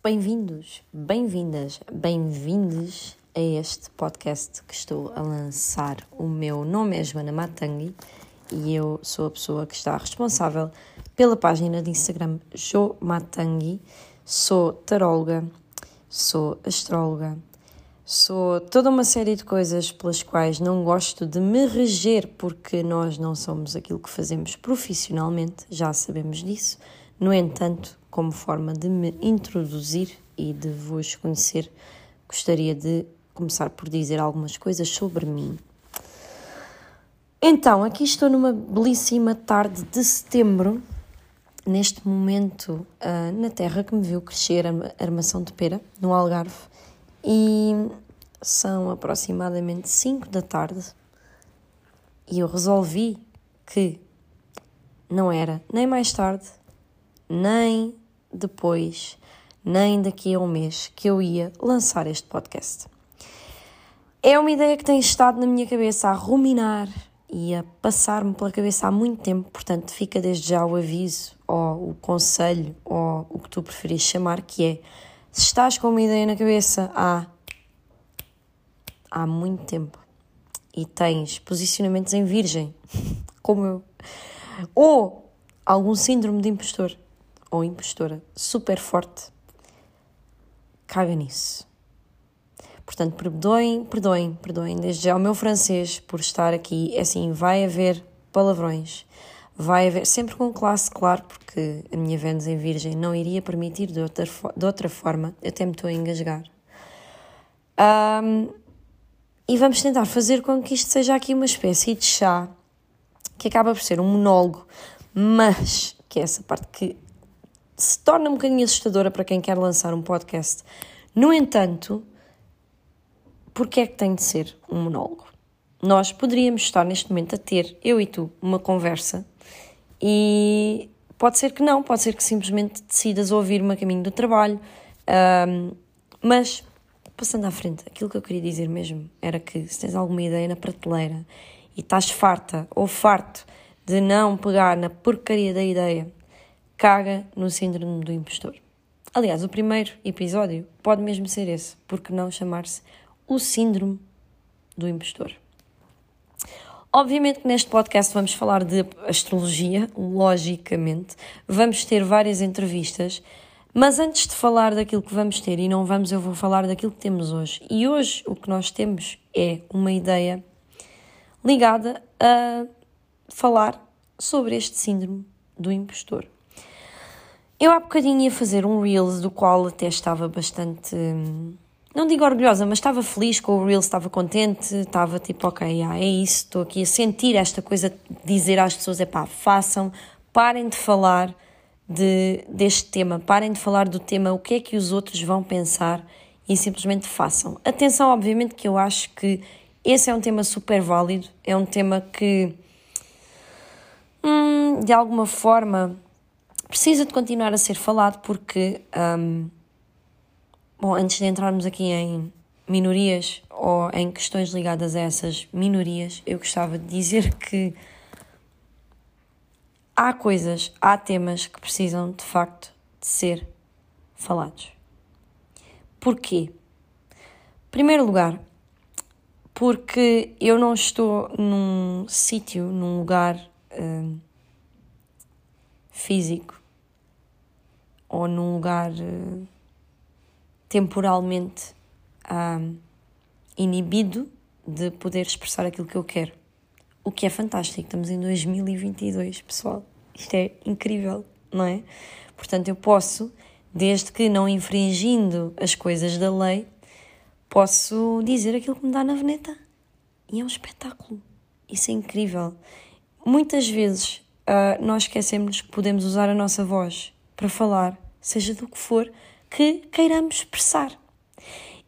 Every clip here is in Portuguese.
Bem-vindos, bem-vindas, bem-vindes a este podcast que estou a lançar. O meu nome é Joana Matangi e eu sou a pessoa que está responsável pela página de Instagram Jo Matangi. Sou taróloga, sou astróloga, sou toda uma série de coisas pelas quais não gosto de me reger porque nós não somos aquilo que fazemos profissionalmente, já sabemos disso. No entanto, como forma de me introduzir e de vos conhecer, gostaria de começar por dizer algumas coisas sobre mim. Então, aqui estou numa belíssima tarde de setembro, neste momento uh, na terra que me viu crescer a armação de pera, no Algarve, e são aproximadamente 5 da tarde, e eu resolvi que não era nem mais tarde nem depois, nem daqui a um mês que eu ia lançar este podcast. É uma ideia que tem estado na minha cabeça a ruminar e a passar-me pela cabeça há muito tempo, portanto, fica desde já o aviso ou o conselho ou o que tu preferis chamar, que é se estás com uma ideia na cabeça há, há muito tempo e tens posicionamentos em virgem, como eu, ou algum síndrome de impostor, ou impostora super forte, caga nisso. Portanto, perdoem, perdoem, perdoem desde já o meu francês por estar aqui. É assim, vai haver palavrões, vai haver, sempre com classe, claro, porque a minha Vênus em Virgem não iria permitir de outra, de outra forma, até me estou a engasgar. Um, e vamos tentar fazer com que isto seja aqui uma espécie de chá que acaba por ser um monólogo, mas que é essa parte que se torna um bocadinho assustadora para quem quer lançar um podcast. No entanto, porque é que tem de ser um monólogo? Nós poderíamos estar neste momento a ter, eu e tu, uma conversa e pode ser que não, pode ser que simplesmente decidas ouvir-me a caminho do trabalho, um, mas passando à frente, aquilo que eu queria dizer mesmo era que se tens alguma ideia na prateleira e estás farta ou farto de não pegar na porcaria da ideia caga no síndrome do impostor. Aliás, o primeiro episódio pode mesmo ser esse, porque não chamar-se o síndrome do impostor. Obviamente que neste podcast vamos falar de astrologia, logicamente, vamos ter várias entrevistas, mas antes de falar daquilo que vamos ter, e não vamos, eu vou falar daquilo que temos hoje. E hoje o que nós temos é uma ideia ligada a falar sobre este síndrome do impostor. Eu há bocadinho ia fazer um Reels do qual até estava bastante. Não digo orgulhosa, mas estava feliz com o Reels, estava contente, estava tipo, ok, yeah, é isso, estou aqui a sentir esta coisa de dizer às pessoas: é pá, façam, parem de falar de, deste tema, parem de falar do tema, o que é que os outros vão pensar e simplesmente façam. Atenção, obviamente, que eu acho que esse é um tema super válido, é um tema que, hum, de alguma forma, precisa de continuar a ser falado porque, um, bom, antes de entrarmos aqui em minorias ou em questões ligadas a essas minorias, eu gostava de dizer que há coisas, há temas que precisam de facto de ser falados. Porquê? Em primeiro lugar, porque eu não estou num sítio, num lugar um, físico ou num lugar uh, temporalmente uh, inibido de poder expressar aquilo que eu quero. O que é fantástico, estamos em 2022, pessoal. Isto é incrível, não é? Portanto, eu posso, desde que não infringindo as coisas da lei, posso dizer aquilo que me dá na veneta. E é um espetáculo. Isso é incrível. Muitas vezes uh, nós esquecemos que podemos usar a nossa voz para falar, seja do que for que queiramos expressar.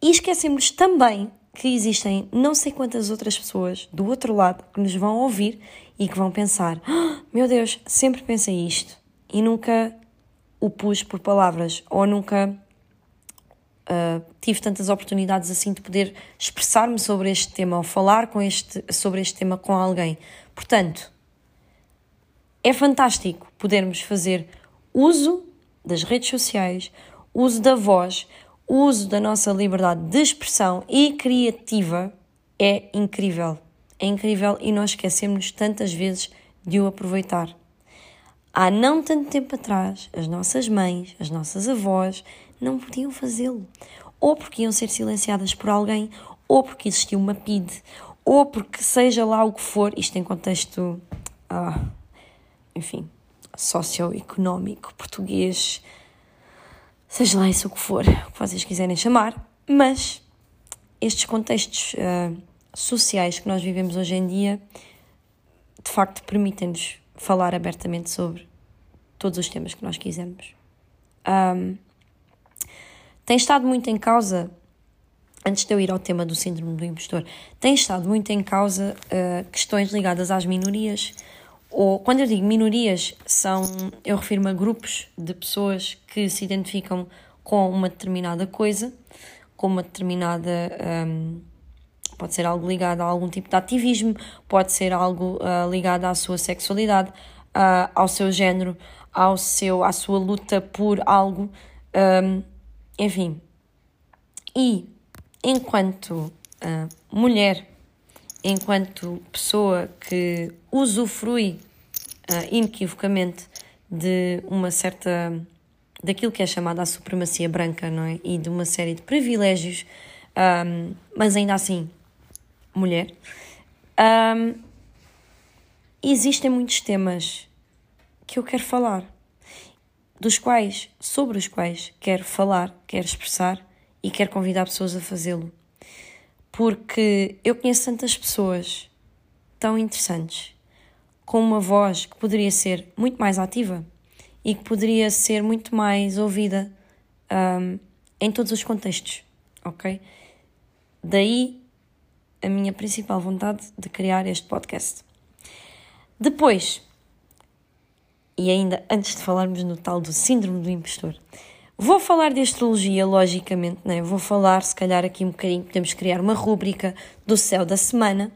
E esquecemos também que existem não sei quantas outras pessoas do outro lado que nos vão ouvir e que vão pensar: oh, meu Deus, sempre pensei isto e nunca o pus por palavras ou nunca uh, tive tantas oportunidades assim de poder expressar-me sobre este tema ou falar com este, sobre este tema com alguém. Portanto, é fantástico podermos fazer uso das redes sociais, uso da voz, uso da nossa liberdade de expressão e criativa é incrível. É incrível e nós esquecemos tantas vezes de o aproveitar. Há não tanto tempo atrás, as nossas mães, as nossas avós não podiam fazê-lo. Ou porque iam ser silenciadas por alguém, ou porque existia uma PID, ou porque seja lá o que for, isto em contexto, ah, enfim, socioeconómico, português, seja lá isso o que for, o que vocês quiserem chamar, mas estes contextos uh, sociais que nós vivemos hoje em dia, de facto, permitem-nos falar abertamente sobre todos os temas que nós quisermos. Um, tem estado muito em causa, antes de eu ir ao tema do síndrome do impostor, tem estado muito em causa uh, questões ligadas às minorias, ou quando eu digo minorias, são, eu refiro-me a grupos de pessoas que se identificam com uma determinada coisa, com uma determinada. Um, pode ser algo ligado a algum tipo de ativismo, pode ser algo uh, ligado à sua sexualidade, uh, ao seu género, ao seu, à sua luta por algo, um, enfim. E enquanto uh, mulher enquanto pessoa que usufrui uh, inequivocamente de uma certa. daquilo que é chamada a supremacia branca, não é? E de uma série de privilégios, um, mas ainda assim, mulher. Um, existem muitos temas que eu quero falar, dos quais, sobre os quais quero falar, quero expressar e quero convidar pessoas a fazê-lo porque eu conheço tantas pessoas tão interessantes, com uma voz que poderia ser muito mais ativa e que poderia ser muito mais ouvida um, em todos os contextos, ok? Daí a minha principal vontade de criar este podcast. Depois, e ainda antes de falarmos no tal do síndrome do impostor, Vou falar de astrologia, logicamente, né? vou falar, se calhar, aqui um bocadinho. Podemos criar uma rúbrica do céu da semana,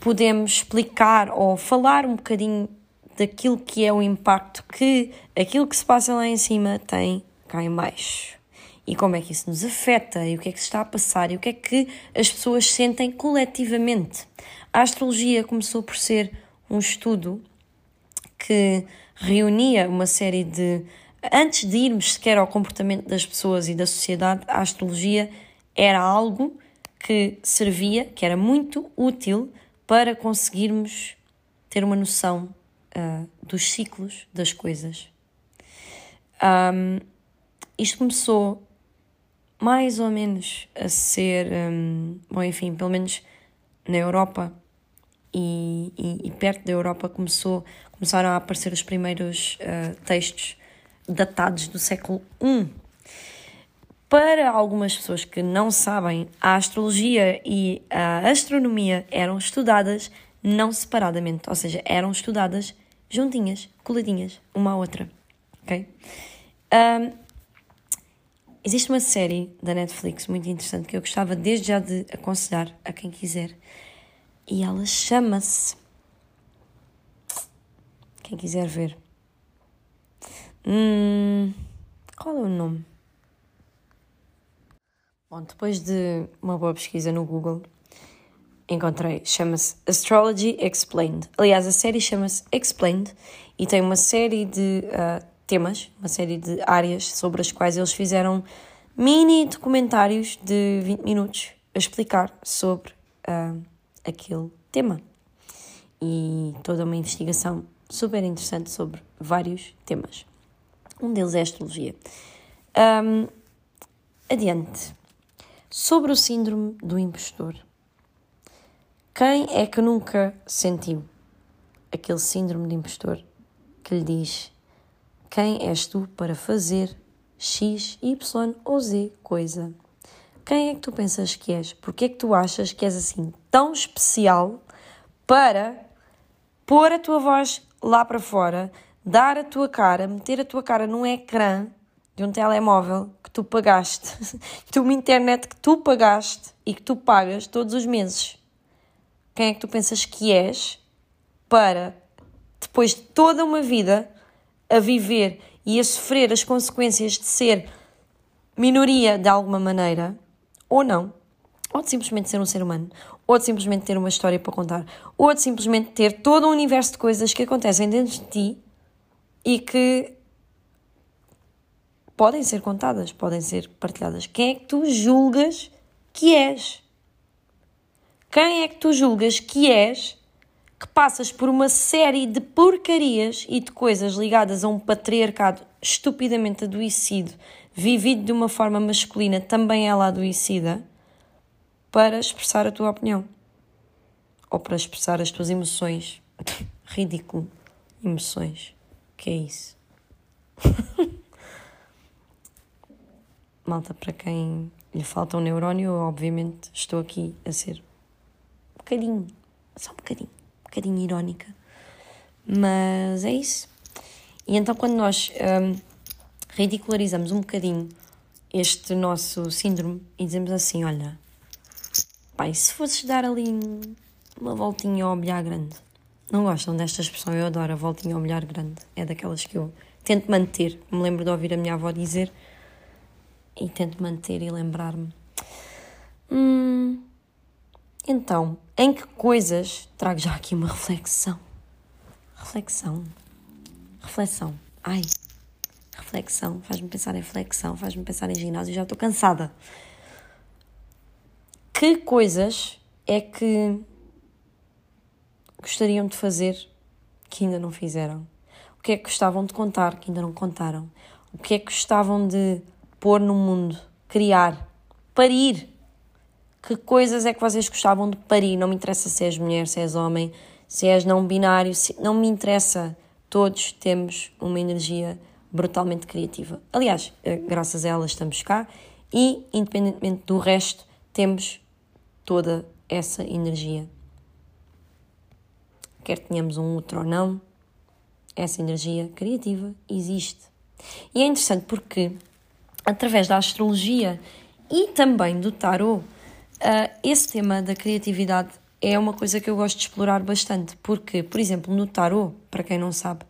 podemos explicar ou falar um bocadinho daquilo que é o impacto que aquilo que se passa lá em cima tem cá em baixo. E como é que isso nos afeta, e o que é que se está a passar, e o que é que as pessoas sentem coletivamente. A astrologia começou por ser um estudo que reunia uma série de antes de irmos sequer ao comportamento das pessoas e da sociedade, a astrologia era algo que servia, que era muito útil para conseguirmos ter uma noção uh, dos ciclos das coisas. Um, isto começou mais ou menos a ser, um, bom, enfim, pelo menos na Europa e, e, e, perto da Europa começou, começaram a aparecer os primeiros uh, textos datados do século I. Para algumas pessoas que não sabem, a astrologia e a astronomia eram estudadas não separadamente, ou seja, eram estudadas juntinhas, coladinhas, uma à outra. Ok? Um, existe uma série da Netflix muito interessante que eu gostava desde já de aconselhar a quem quiser e ela chama-se. Quem quiser ver, Hum, qual é o nome? Bom, depois de uma boa pesquisa no Google, encontrei, chama-se Astrology Explained. Aliás, a série chama-se Explained e tem uma série de uh, temas, uma série de áreas sobre as quais eles fizeram mini documentários de 20 minutos a explicar sobre uh, aquele tema. E toda uma investigação super interessante sobre vários temas. Um deles é a astrologia. Um, adiante. Sobre o síndrome do impostor. Quem é que nunca sentiu aquele síndrome de impostor que lhe diz: Quem és tu para fazer X, Y ou Z coisa? Quem é que tu pensas que és? Porquê é que tu achas que és assim tão especial para pôr a tua voz lá para fora, dar a tua cara, meter a tua cara num ecrã de um telemóvel que tu pagaste, de uma internet que tu pagaste e que tu pagas todos os meses. Quem é que tu pensas que és para, depois de toda uma vida a viver e a sofrer as consequências de ser minoria de alguma maneira, ou não, ou de simplesmente ser um ser humano, ou de simplesmente ter uma história para contar, ou de simplesmente ter todo um universo de coisas que acontecem dentro de ti e que podem ser contadas, podem ser partilhadas. Quem é que tu julgas que és? Quem é que tu julgas que és que passas por uma série de porcarias e de coisas ligadas a um patriarcado estupidamente adoecido, vivido de uma forma masculina, também ela adoecida, para expressar a tua opinião ou para expressar as tuas emoções. Ridículo. Emoções. Que é isso? Malta, para quem lhe falta um neurónio, eu obviamente estou aqui a ser um bocadinho, só um bocadinho bocadinho irónica. Mas é isso. E então, quando nós um, ridicularizamos um bocadinho este nosso síndrome e dizemos assim: Olha, pai, se fosses dar ali uma voltinha ao bilhar grande. Não gostam desta expressão? Eu adoro a voltinha ao bilhar grande. É daquelas que eu tento manter. Me lembro de ouvir a minha avó dizer e tento manter e lembrar-me. Hum, então, em que coisas trago já aqui uma reflexão? Reflexão. Reflexão. Ai. Reflexão. Faz-me pensar em flexão, faz-me pensar em ginásio. Já estou cansada. Que coisas é que gostariam de fazer que ainda não fizeram? O que é que gostavam de contar que ainda não contaram? O que é que gostavam de pôr no mundo? Criar? Parir? que coisas é que vocês gostavam de parir? Não me interessa se és mulher, se és homem, se és não binário, se... não me interessa. Todos temos uma energia brutalmente criativa. Aliás, eh, graças a ela estamos cá e, independentemente do resto, temos toda essa energia. Quer tenhamos um outro ou não, essa energia criativa existe. E é interessante porque, através da astrologia e também do tarot, Uh, esse tema da criatividade é uma coisa que eu gosto de explorar bastante, porque, por exemplo, no tarot, para quem não sabe,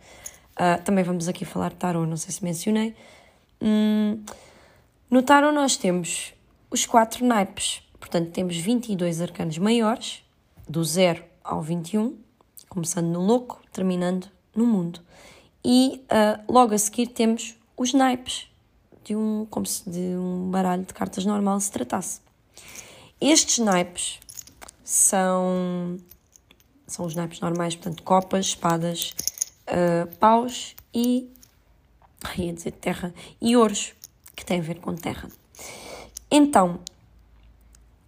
uh, também vamos aqui falar de tarot, não sei se mencionei. Hum, no tarot nós temos os quatro naipes, portanto, temos 22 arcanos maiores, do 0 ao 21, começando no louco, terminando no mundo. E uh, logo a seguir temos os naipes, de um, como se de um baralho de cartas normal se tratasse. Estes naipes são, são os naipes normais, portanto, copas, espadas, uh, paus e. ia dizer terra. E ouros, que tem a ver com terra. Então,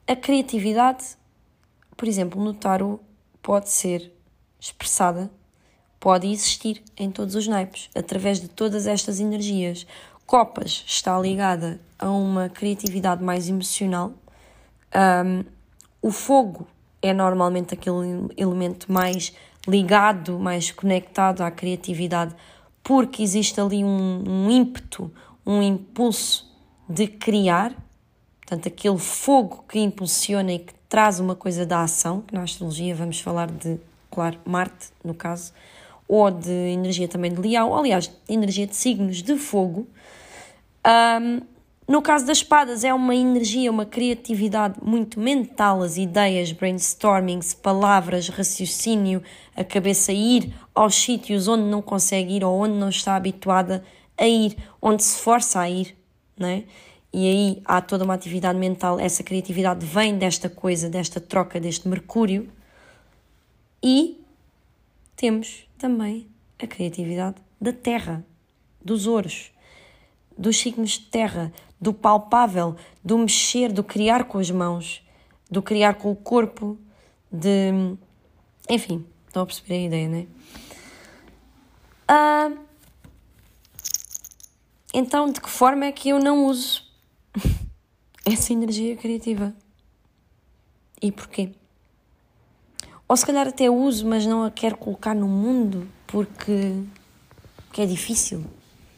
a criatividade, por exemplo, no tarot, pode ser expressada, pode existir em todos os naipes, através de todas estas energias. Copas está ligada a uma criatividade mais emocional, um, o fogo é normalmente aquele elemento mais ligado, mais conectado à criatividade, porque existe ali um, um ímpeto, um impulso de criar, portanto, aquele fogo que impulsiona e que traz uma coisa da ação, que na astrologia vamos falar de, claro, Marte, no caso, ou de energia também de Leão, aliás, energia de signos de fogo. Um, no caso das espadas, é uma energia, uma criatividade muito mental, as ideias, brainstormings, palavras, raciocínio, a cabeça ir aos sítios onde não consegue ir ou onde não está habituada a ir, onde se força a ir, não é? E aí há toda uma atividade mental, essa criatividade vem desta coisa, desta troca, deste Mercúrio. E temos também a criatividade da Terra, dos ouros, dos signos de terra, do palpável, do mexer, do criar com as mãos, do criar com o corpo, de. Enfim, estão a perceber a ideia, não é? Ah, então, de que forma é que eu não uso essa energia criativa? E porquê? Ou se calhar até uso, mas não a quero colocar no mundo porque, porque é difícil,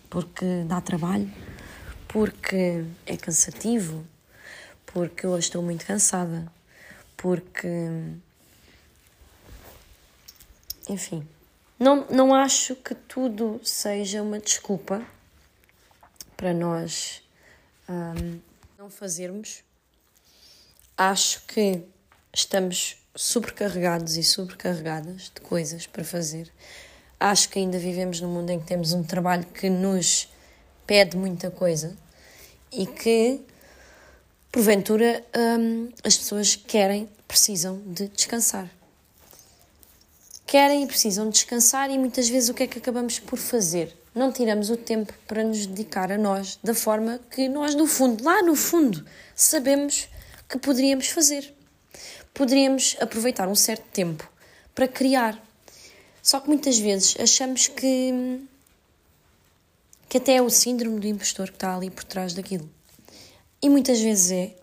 porque dá trabalho porque é cansativo, porque eu estou muito cansada, porque. Enfim. Não, não acho que tudo seja uma desculpa para nós um, não fazermos, acho que estamos sobrecarregados e sobrecarregadas de coisas para fazer. Acho que ainda vivemos num mundo em que temos um trabalho que nos pede muita coisa e que, porventura, hum, as pessoas querem, precisam de descansar. Querem e precisam descansar, e muitas vezes o que é que acabamos por fazer? Não tiramos o tempo para nos dedicar a nós da forma que nós, no fundo, lá no fundo, sabemos que poderíamos fazer. Poderíamos aproveitar um certo tempo para criar. Só que muitas vezes achamos que que até é o síndrome do impostor que está ali por trás daquilo. E muitas vezes é,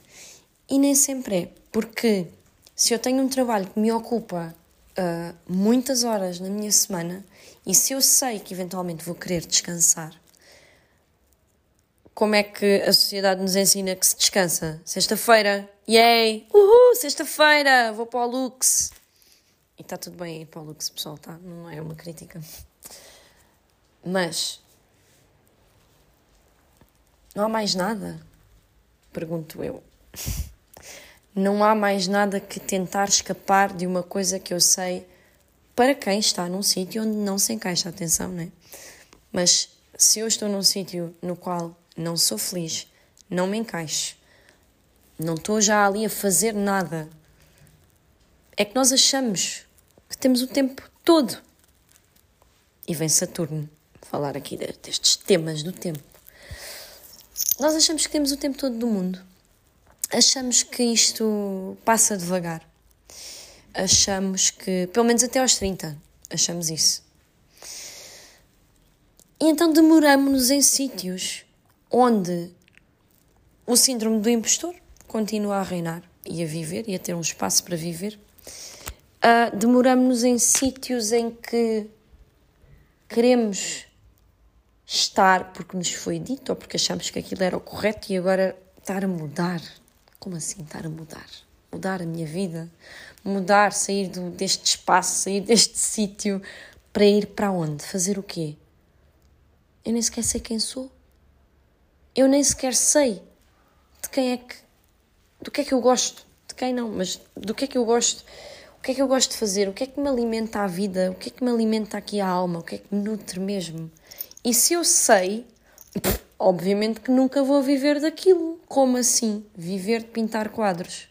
e nem sempre é, porque se eu tenho um trabalho que me ocupa uh, muitas horas na minha semana e se eu sei que eventualmente vou querer descansar, como é que a sociedade nos ensina que se descansa? Sexta-feira, yay! Uhul! Sexta-feira! Vou para o Lux! E está tudo bem ir para o Lux, pessoal, tá? Não é uma crítica. Mas não há mais nada? Pergunto eu. Não há mais nada que tentar escapar de uma coisa que eu sei para quem está num sítio onde não se encaixa. Atenção, não é? Mas se eu estou num sítio no qual não sou feliz, não me encaixo, não estou já ali a fazer nada, é que nós achamos que temos o tempo todo. E vem Saturno falar aqui destes temas do tempo. Nós achamos que temos o tempo todo do mundo. Achamos que isto passa devagar. Achamos que, pelo menos até aos 30, achamos isso. E então demoramos-nos em sítios onde o síndrome do impostor continua a reinar e a viver e a ter um espaço para viver. Uh, demoramos-nos em sítios em que queremos estar porque nos foi dito ou porque achamos que aquilo era o correto e agora estar a mudar. Como assim estar a mudar? Mudar a minha vida, mudar, sair do, deste espaço, sair deste sítio para ir para onde? Fazer o quê? Eu nem sequer sei quem sou. Eu nem sequer sei de quem é que. Do que é que eu gosto. De quem não, mas do que é que eu gosto. O que é que eu gosto de fazer? O que é que me alimenta a vida? O que é que me alimenta aqui a alma? O que é que me nutre mesmo? E se eu sei, obviamente que nunca vou viver daquilo. Como assim? Viver de pintar quadros?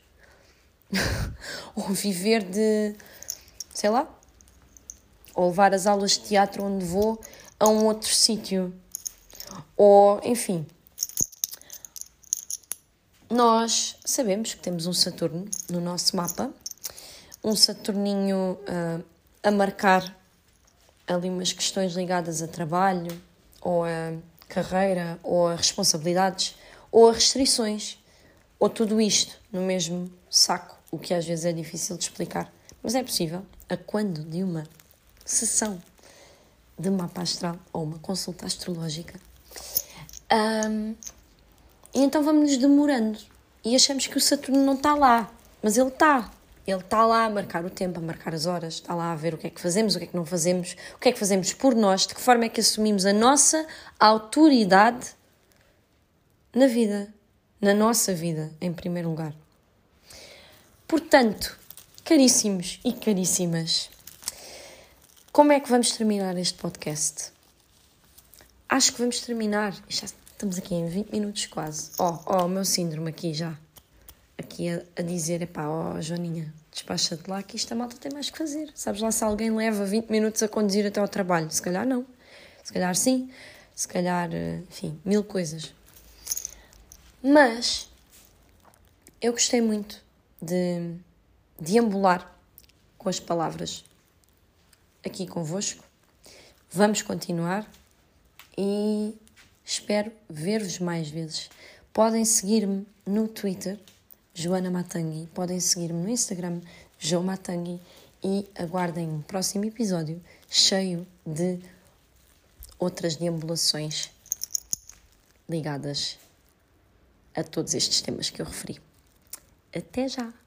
Ou viver de. sei lá. Ou levar as aulas de teatro onde vou a um outro sítio. Ou, enfim. Nós sabemos que temos um Saturno no nosso mapa, um Saturninho uh, a marcar ali umas questões ligadas a trabalho, ou a carreira, ou a responsabilidades, ou a restrições, ou tudo isto no mesmo saco, o que às vezes é difícil de explicar. Mas é possível, a quando de uma sessão de mapa astral ou uma consulta astrológica. Um, e então vamos nos demorando e achamos que o Saturno não está lá, mas ele está. Ele está lá a marcar o tempo, a marcar as horas, está lá a ver o que é que fazemos, o que é que não fazemos, o que é que fazemos por nós, de que forma é que assumimos a nossa autoridade na vida, na nossa vida, em primeiro lugar. Portanto, caríssimos e caríssimas, como é que vamos terminar este podcast? Acho que vamos terminar. Já estamos aqui em 20 minutos quase. Ó, oh, ó, oh, o meu síndrome aqui já. Aqui a, a dizer, epá, ó, oh, Joaninha, despacha-te lá que isto a malta tem mais que fazer. Sabes lá se alguém leva 20 minutos a conduzir até ao trabalho? Se calhar não. Se calhar sim. Se calhar, eh, enfim, mil coisas. Mas eu gostei muito de deambular com as palavras aqui convosco. Vamos continuar e espero ver-vos mais vezes. Podem seguir-me no Twitter Joana Matangi. Podem seguir-me no Instagram, Jo Matangi, e aguardem um próximo episódio cheio de outras deambulações ligadas a todos estes temas que eu referi. Até já!